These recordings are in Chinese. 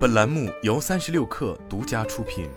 本栏目由三十六氪独家出品。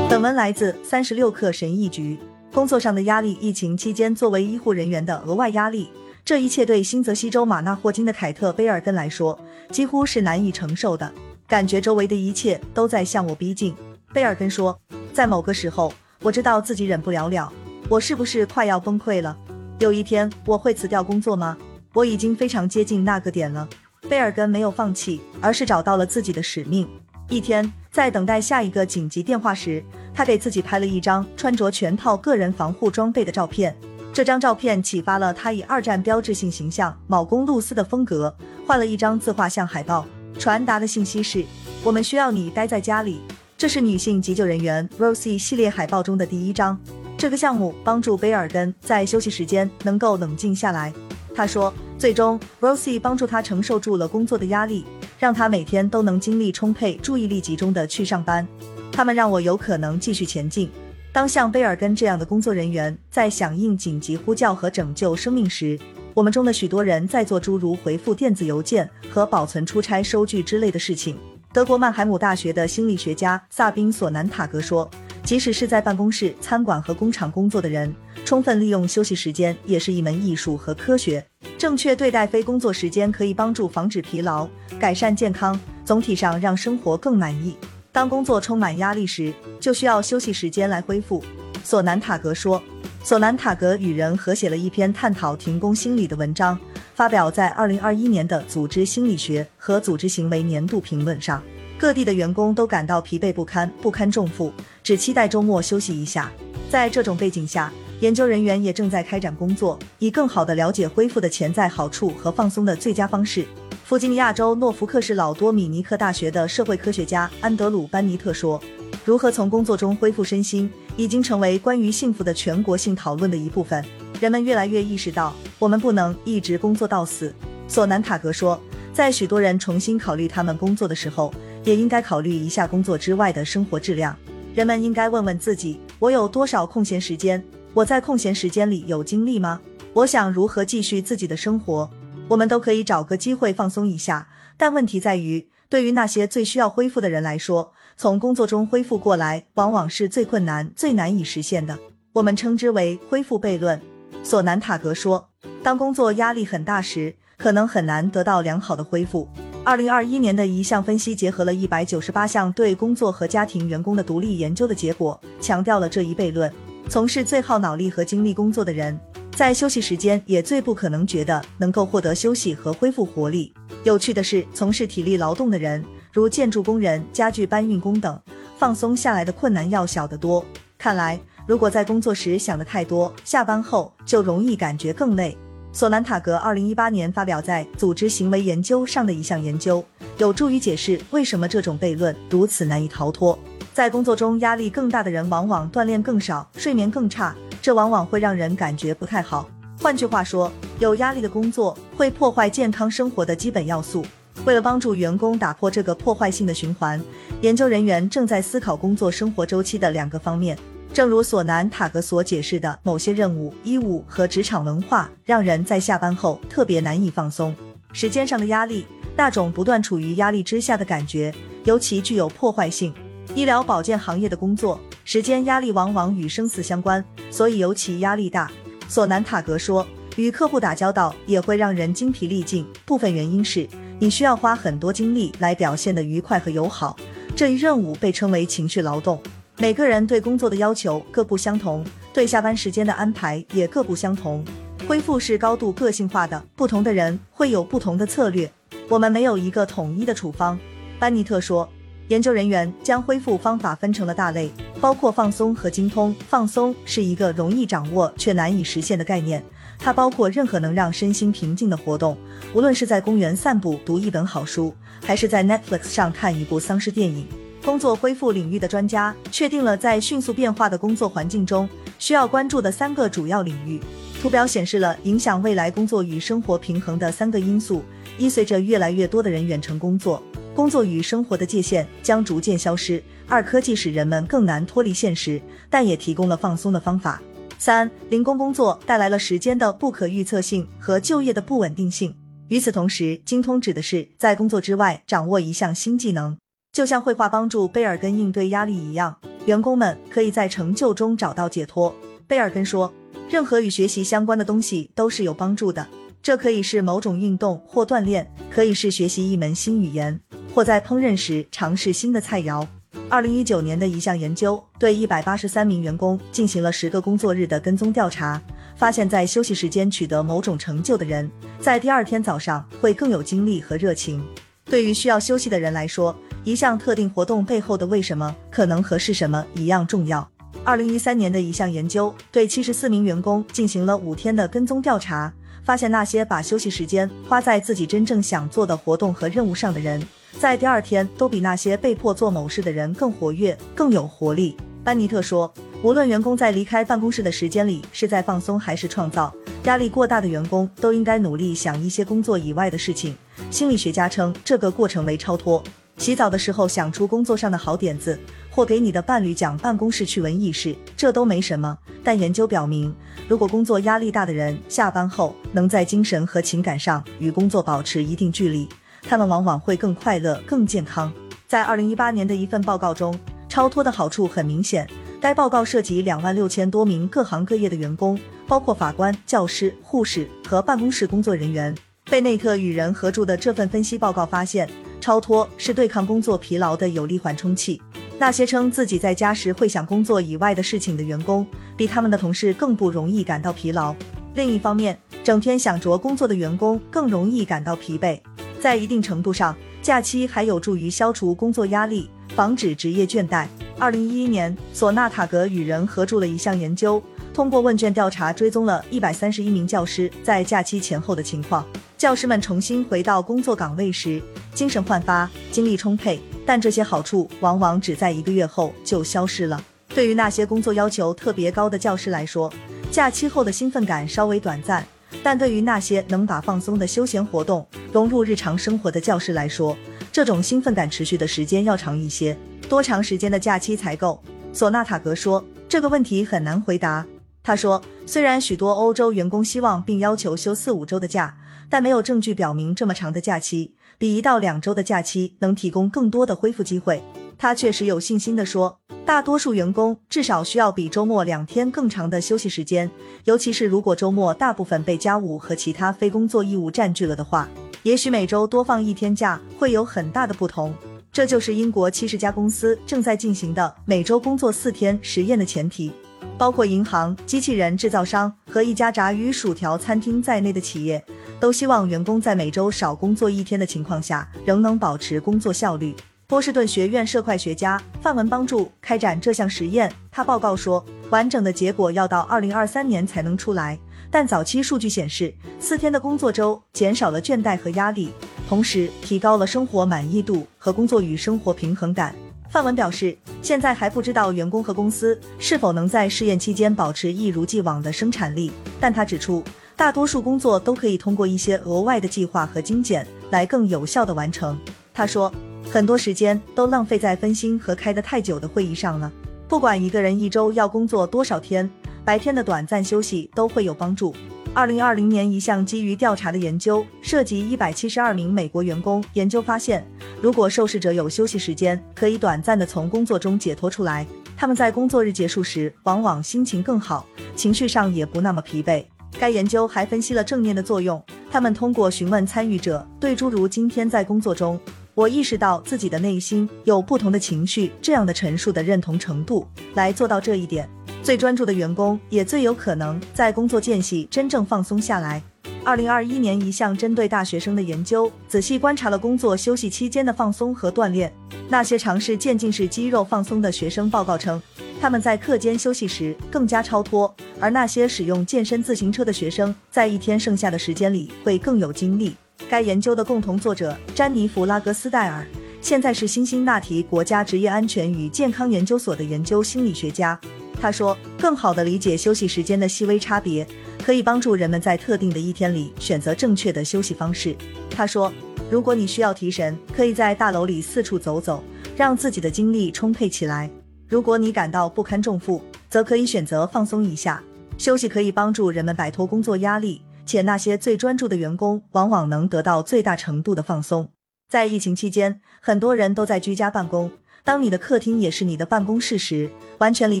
本文来自三十六氪神译局。工作上的压力，疫情期间作为医护人员的额外压力，这一切对新泽西州马纳霍金的凯特·贝尔根来说几乎是难以承受的。感觉周围的一切都在向我逼近。贝尔根说，在某个时候，我知道自己忍不了了，我是不是快要崩溃了？有一天我会辞掉工作吗？我已经非常接近那个点了。贝尔根没有放弃，而是找到了自己的使命。一天，在等待下一个紧急电话时，他给自己拍了一张穿着全套个人防护装备的照片。这张照片启发了他以二战标志性形象铆弓露丝的风格，画了一张自画像海报，传达的信息是：我们需要你待在家里。这是女性急救人员 Rosie 系列海报中的第一张。这个项目帮助贝尔根在休息时间能够冷静下来。他说，最终 Rosie 帮助他承受住了工作的压力，让他每天都能精力充沛、注意力集中的去上班。他们让我有可能继续前进。当像贝尔根这样的工作人员在响应紧急呼叫和拯救生命时，我们中的许多人在做诸如回复电子邮件和保存出差收据之类的事情。德国曼海姆大学的心理学家萨宾·索南塔格说。即使是在办公室、餐馆和工厂工作的人，充分利用休息时间也是一门艺术和科学。正确对待非工作时间，可以帮助防止疲劳、改善健康，总体上让生活更满意。当工作充满压力时，就需要休息时间来恢复。索南塔格说。索南塔格与人合写了一篇探讨停工心理的文章，发表在二零二一年的《组织心理学和组织行为年度评论》上。各地的员工都感到疲惫不堪，不堪重负，只期待周末休息一下。在这种背景下，研究人员也正在开展工作，以更好地了解恢复的潜在好处和放松的最佳方式。弗吉尼亚州诺福克市老多米尼克大学的社会科学家安德鲁·班尼特说：“如何从工作中恢复身心，已经成为关于幸福的全国性讨论的一部分。人们越来越意识到，我们不能一直工作到死。”索南塔格说：“在许多人重新考虑他们工作的时候。”也应该考虑一下工作之外的生活质量。人们应该问问自己：我有多少空闲时间？我在空闲时间里有精力吗？我想如何继续自己的生活？我们都可以找个机会放松一下，但问题在于，对于那些最需要恢复的人来说，从工作中恢复过来往往是最困难、最难以实现的。我们称之为恢复悖论。索南塔格说：“当工作压力很大时，可能很难得到良好的恢复。”二零二一年的一项分析结合了一百九十八项对工作和家庭员工的独立研究的结果，强调了这一悖论。从事最耗脑力和精力工作的人，在休息时间也最不可能觉得能够获得休息和恢复活力。有趣的是，从事体力劳动的人，如建筑工人、家具搬运工等，放松下来的困难要小得多。看来，如果在工作时想的太多，下班后就容易感觉更累。索南塔格二零一八年发表在《组织行为研究》上的一项研究，有助于解释为什么这种悖论如此难以逃脱。在工作中压力更大的人，往往锻炼更少，睡眠更差，这往往会让人感觉不太好。换句话说，有压力的工作会破坏健康生活的基本要素。为了帮助员工打破这个破坏性的循环，研究人员正在思考工作生活周期的两个方面。正如索南塔格所解释的，某些任务、义务和职场文化让人在下班后特别难以放松。时间上的压力，那种不断处于压力之下的感觉，尤其具有破坏性。医疗保健行业的工作时间压力往往与生死相关，所以尤其压力大。索南塔格说，与客户打交道也会让人精疲力尽，部分原因是你需要花很多精力来表现的愉快和友好。这一任务被称为情绪劳动。每个人对工作的要求各不相同，对下班时间的安排也各不相同。恢复是高度个性化的，不同的人会有不同的策略。我们没有一个统一的处方。班尼特说，研究人员将恢复方法分成了大类，包括放松和精通。放松是一个容易掌握却难以实现的概念，它包括任何能让身心平静的活动，无论是在公园散步、读一本好书，还是在 Netflix 上看一部丧尸电影。工作恢复领域的专家确定了在迅速变化的工作环境中需要关注的三个主要领域。图表显示了影响未来工作与生活平衡的三个因素：一、随着越来越多的人远程工作，工作与生活的界限将逐渐消失；二、科技使人们更难脱离现实，但也提供了放松的方法；三、零工工作带来了时间的不可预测性和就业的不稳定性。与此同时，精通指的是在工作之外掌握一项新技能，就像绘画帮助贝尔根应对压力一样，员工们可以在成就中找到解脱。贝尔根说，任何与学习相关的东西都是有帮助的，这可以是某种运动或锻炼，可以是学习一门新语言，或在烹饪时尝试新的菜肴。二零一九年的一项研究对一百八十三名员工进行了十个工作日的跟踪调查。发现，在休息时间取得某种成就的人，在第二天早上会更有精力和热情。对于需要休息的人来说，一项特定活动背后的为什么可能和是什么一样重要。二零一三年的一项研究对七十四名员工进行了五天的跟踪调查，发现那些把休息时间花在自己真正想做的活动和任务上的人，在第二天都比那些被迫做某事的人更活跃、更有活力。班尼特说。无论员工在离开办公室的时间里是在放松还是创造，压力过大的员工都应该努力想一些工作以外的事情。心理学家称这个过程为超脱。洗澡的时候想出工作上的好点子，或给你的伴侣讲办公室趣闻轶事，这都没什么。但研究表明，如果工作压力大的人下班后能在精神和情感上与工作保持一定距离，他们往往会更快乐、更健康。在二零一八年的一份报告中，超脱的好处很明显。该报告涉及两万六千多名各行各业的员工，包括法官、教师、护士和办公室工作人员。贝内特与人合著的这份分析报告发现，超脱是对抗工作疲劳的有力缓冲器。那些称自己在家时会想工作以外的事情的员工，比他们的同事更不容易感到疲劳。另一方面，整天想着工作的员工更容易感到疲惫。在一定程度上，假期还有助于消除工作压力，防止职业倦怠。二零一一年，索纳塔格与人合著了一项研究，通过问卷调查追踪了一百三十一名教师在假期前后的情况。教师们重新回到工作岗位时，精神焕发，精力充沛，但这些好处往往只在一个月后就消失了。对于那些工作要求特别高的教师来说，假期后的兴奋感稍微短暂；但对于那些能把放松的休闲活动融入日常生活的教师来说，这种兴奋感持续的时间要长一些。多长时间的假期才够？索纳塔格说，这个问题很难回答。他说，虽然许多欧洲员工希望并要求休四五周的假，但没有证据表明这么长的假期比一到两周的假期能提供更多的恢复机会。他确实有信心地说，大多数员工至少需要比周末两天更长的休息时间，尤其是如果周末大部分被家务和其他非工作义务占据了的话，也许每周多放一天假会有很大的不同。这就是英国七十家公司正在进行的每周工作四天实验的前提，包括银行、机器人制造商和一家炸鱼薯条餐厅在内的企业，都希望员工在每周少工作一天的情况下，仍能保持工作效率。波士顿学院社会学家范文帮助开展这项实验，他报告说，完整的结果要到二零二三年才能出来，但早期数据显示，四天的工作周减少了倦怠和压力。同时提高了生活满意度和工作与生活平衡感。范文表示，现在还不知道员工和公司是否能在试验期间保持一如既往的生产力，但他指出，大多数工作都可以通过一些额外的计划和精简来更有效的完成。他说，很多时间都浪费在分心和开得太久的会议上了。不管一个人一周要工作多少天，白天的短暂休息都会有帮助。二零二零年，一项基于调查的研究涉及一百七十二名美国员工。研究发现，如果受试者有休息时间，可以短暂的从工作中解脱出来，他们在工作日结束时往往心情更好，情绪上也不那么疲惫。该研究还分析了正念的作用。他们通过询问参与者对诸如“今天在工作中，我意识到自己的内心有不同的情绪”这样的陈述的认同程度，来做到这一点。最专注的员工也最有可能在工作间隙真正放松下来。二零二一年，一项针对大学生的研究仔细观察了工作休息期间的放松和锻炼。那些尝试渐进式肌肉放松的学生报告称，他们在课间休息时更加超脱；而那些使用健身自行车的学生，在一天剩下的时间里会更有精力。该研究的共同作者詹妮弗·拉格斯戴尔，现在是辛辛那提国家职业安全与健康研究所的研究心理学家。他说，更好地理解休息时间的细微差别，可以帮助人们在特定的一天里选择正确的休息方式。他说，如果你需要提神，可以在大楼里四处走走，让自己的精力充沛起来；如果你感到不堪重负，则可以选择放松一下。休息可以帮助人们摆脱工作压力，且那些最专注的员工往往能得到最大程度的放松。在疫情期间，很多人都在居家办公。当你的客厅也是你的办公室时，完全离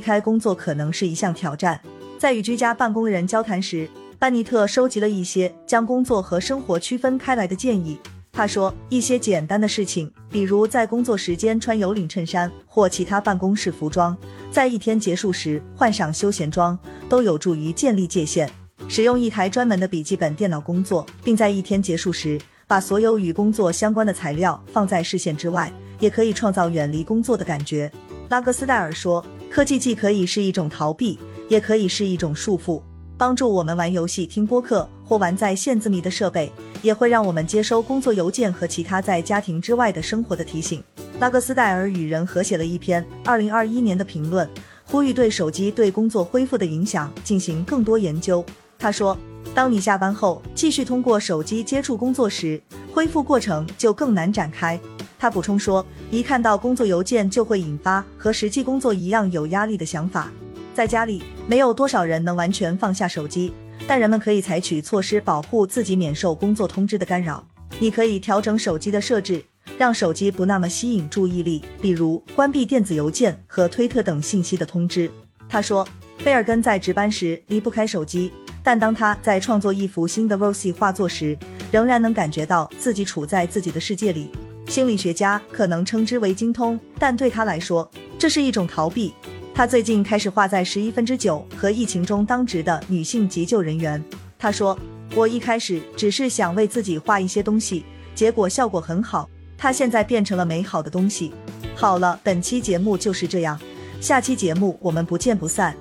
开工作可能是一项挑战。在与居家办公人交谈时，班尼特收集了一些将工作和生活区分开来的建议。他说，一些简单的事情，比如在工作时间穿有领衬衫或其他办公室服装，在一天结束时换上休闲装，都有助于建立界限。使用一台专门的笔记本电脑工作，并在一天结束时把所有与工作相关的材料放在视线之外。也可以创造远离工作的感觉。拉格斯戴尔说：“科技既可以是一种逃避，也可以是一种束缚。帮助我们玩游戏、听播客或玩在线字谜的设备，也会让我们接收工作邮件和其他在家庭之外的生活的提醒。”拉格斯戴尔与人合写了一篇2021年的评论，呼吁对手机对工作恢复的影响进行更多研究。他说：“当你下班后继续通过手机接触工作时，恢复过程就更难展开。”他补充说，一看到工作邮件就会引发和实际工作一样有压力的想法。在家里，没有多少人能完全放下手机，但人们可以采取措施保护自己免受工作通知的干扰。你可以调整手机的设置，让手机不那么吸引注意力，比如关闭电子邮件和推特等信息的通知。他说，贝尔根在值班时离不开手机，但当他在创作一幅新的 Rosy 画作时，仍然能感觉到自己处在自己的世界里。心理学家可能称之为精通，但对他来说，这是一种逃避。他最近开始画在十一分之九和疫情中当值的女性急救人员。他说：“我一开始只是想为自己画一些东西，结果效果很好。它现在变成了美好的东西。”好了，本期节目就是这样，下期节目我们不见不散。